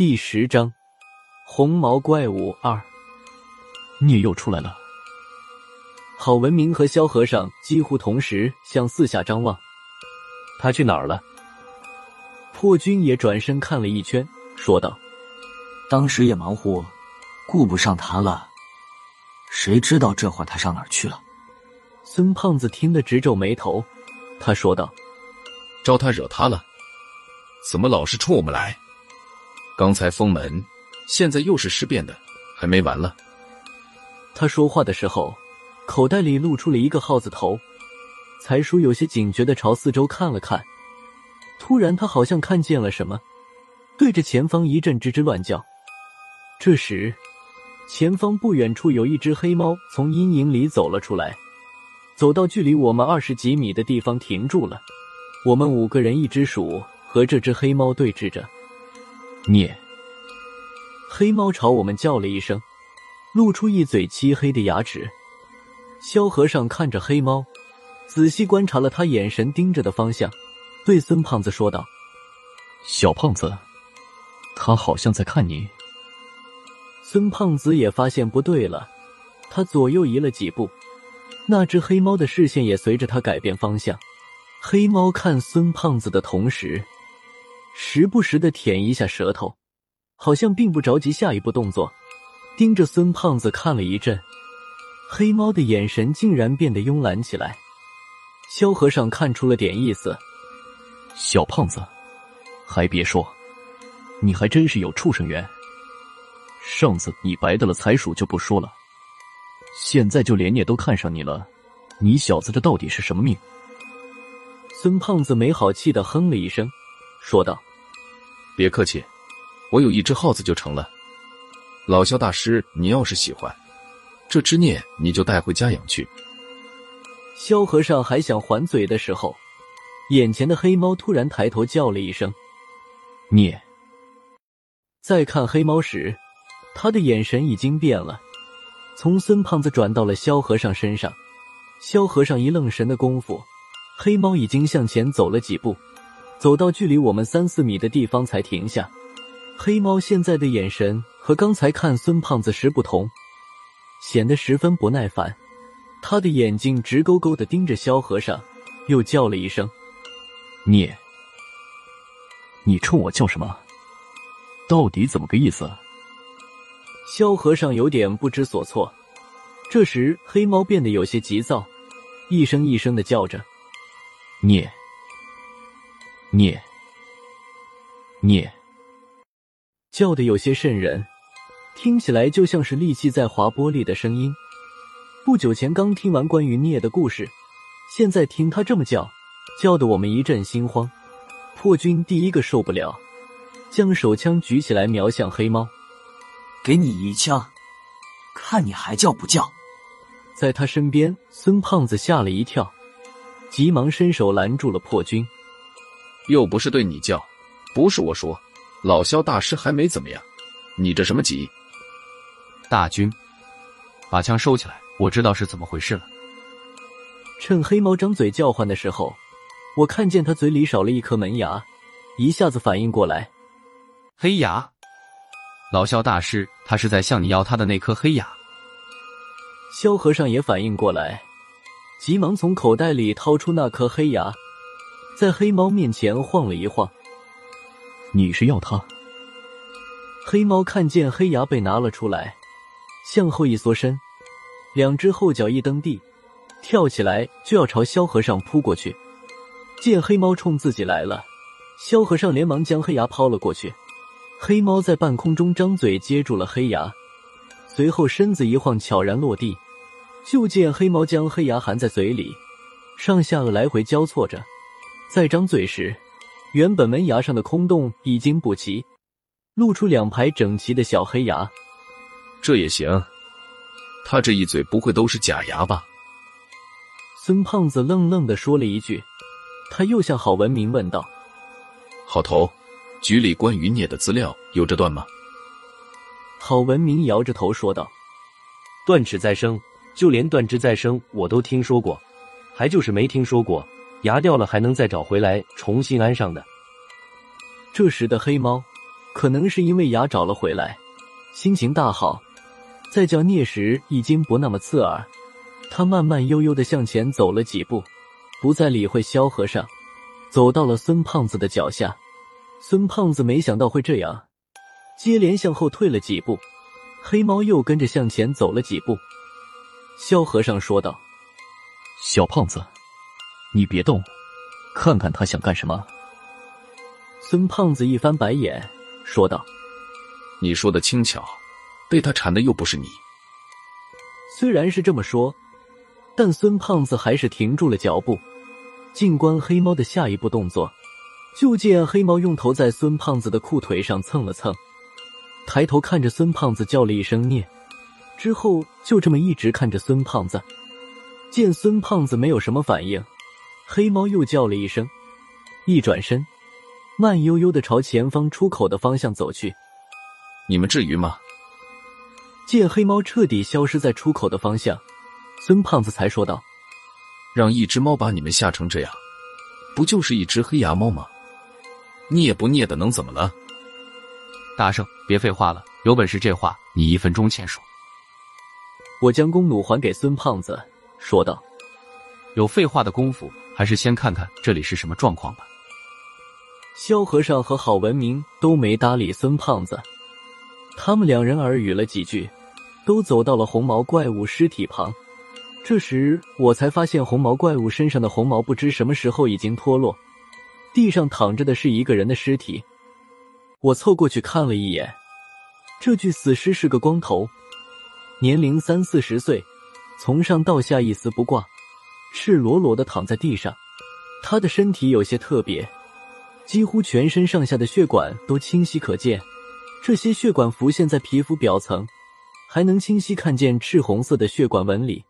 第十章，红毛怪物二，孽又出来了。郝文明和萧和尚几乎同时向四下张望。他去哪儿了？破军也转身看了一圈，说道：“当时也忙乎，顾不上他了。谁知道这会儿他上哪儿去了？”孙胖子听得直皱眉头，他说道：“招他惹他了？怎么老是冲我们来？刚才封门，现在又是尸变的，还没完了。”他说话的时候，口袋里露出了一个耗子头。财叔有些警觉的朝四周看了看，突然他好像看见了什么，对着前方一阵吱吱乱叫。这时，前方不远处有一只黑猫从阴影里走了出来，走到距离我们二十几米的地方停住了。我们五个人一只鼠和这只黑猫对峙着。孽！黑猫朝我们叫了一声，露出一嘴漆黑的牙齿。萧和尚看着黑猫。仔细观察了他眼神盯着的方向，对孙胖子说道：“小胖子，他好像在看你。”孙胖子也发现不对了，他左右移了几步，那只黑猫的视线也随着他改变方向。黑猫看孙胖子的同时，时不时的舔一下舌头，好像并不着急下一步动作，盯着孙胖子看了一阵。黑猫的眼神竟然变得慵懒起来。萧和尚看出了点意思，小胖子，还别说，你还真是有畜生缘。上次你白的了财鼠就不说了，现在就连聂都看上你了，你小子这到底是什么命？孙胖子没好气的哼了一声，说道：“别客气，我有一只耗子就成了。老萧大师，你要是喜欢，这只孽你就带回家养去。”萧和尚还想还嘴的时候，眼前的黑猫突然抬头叫了一声“孽”。再看黑猫时，他的眼神已经变了，从孙胖子转到了萧和尚身上。萧和尚一愣神的功夫，黑猫已经向前走了几步，走到距离我们三四米的地方才停下。黑猫现在的眼神和刚才看孙胖子时不同，显得十分不耐烦。他的眼睛直勾勾的盯着萧和尚，又叫了一声：“你，你冲我叫什么？到底怎么个意思？”萧和尚有点不知所措。这时，黑猫变得有些急躁，一声一声的叫着：“你，你，你！”叫的有些瘆人，听起来就像是利器在划玻璃的声音。不久前刚听完关于聂的故事，现在听他这么叫，叫的我们一阵心慌。破军第一个受不了，将手枪举起来瞄向黑猫，给你一枪，看你还叫不叫！在他身边，孙胖子吓了一跳，急忙伸手拦住了破军。又不是对你叫，不是我说，老萧大师还没怎么样，你这什么急？大军，把枪收起来。我知道是怎么回事了。趁黑猫张嘴叫唤的时候，我看见他嘴里少了一颗门牙，一下子反应过来。黑牙，老萧大师，他是在向你要他的那颗黑牙。萧和尚也反应过来，急忙从口袋里掏出那颗黑牙，在黑猫面前晃了一晃。你是要他？黑猫看见黑牙被拿了出来，向后一缩身。两只后脚一蹬地，跳起来就要朝萧和尚扑过去。见黑猫冲自己来了，萧和尚连忙将黑牙抛了过去。黑猫在半空中张嘴接住了黑牙，随后身子一晃，悄然落地。就见黑猫将黑牙含在嘴里，上下颚来回交错着。再张嘴时，原本门牙上的空洞已经补齐，露出两排整齐的小黑牙。这也行。他这一嘴不会都是假牙吧？孙胖子愣愣的说了一句，他又向郝文明问道：“郝头，局里关于聂的资料有这段吗？”郝文明摇着头说道：“断齿再生，就连断肢再生我都听说过，还就是没听说过牙掉了还能再找回来重新安上的。”这时的黑猫可能是因为牙找了回来，心情大好，在叫聂时已经不那么刺耳。他慢慢悠悠的向前走了几步，不再理会萧和尚，走到了孙胖子的脚下。孙胖子没想到会这样，接连向后退了几步，黑猫又跟着向前走了几步。萧和尚说道：“小胖子，你别动，看看他想干什么。”孙胖子一翻白眼，说道：“你说的轻巧，被他缠的又不是你。”虽然是这么说，但孙胖子还是停住了脚步，静观黑猫的下一步动作。就见黑猫用头在孙胖子的裤腿上蹭了蹭，抬头看着孙胖子叫了一声“孽”，之后就这么一直看着孙胖子。见孙胖子没有什么反应，黑猫又叫了一声，一转身。慢悠悠的朝前方出口的方向走去。你们至于吗？见黑猫彻底消失在出口的方向，孙胖子才说道：“让一只猫把你们吓成这样，不就是一只黑牙猫吗？孽不孽的能怎么了？”大圣，别废话了，有本事这话你一分钟前说。我将弓弩还给孙胖子，说道：“有废话的功夫，还是先看看这里是什么状况吧。”萧和尚和郝文明都没搭理孙胖子，他们两人耳语了几句，都走到了红毛怪物尸体旁。这时我才发现，红毛怪物身上的红毛不知什么时候已经脱落，地上躺着的是一个人的尸体。我凑过去看了一眼，这具死尸是个光头，年龄三四十岁，从上到下一丝不挂，赤裸裸的躺在地上。他的身体有些特别。几乎全身上下的血管都清晰可见，这些血管浮现在皮肤表层，还能清晰看见赤红色的血管纹理。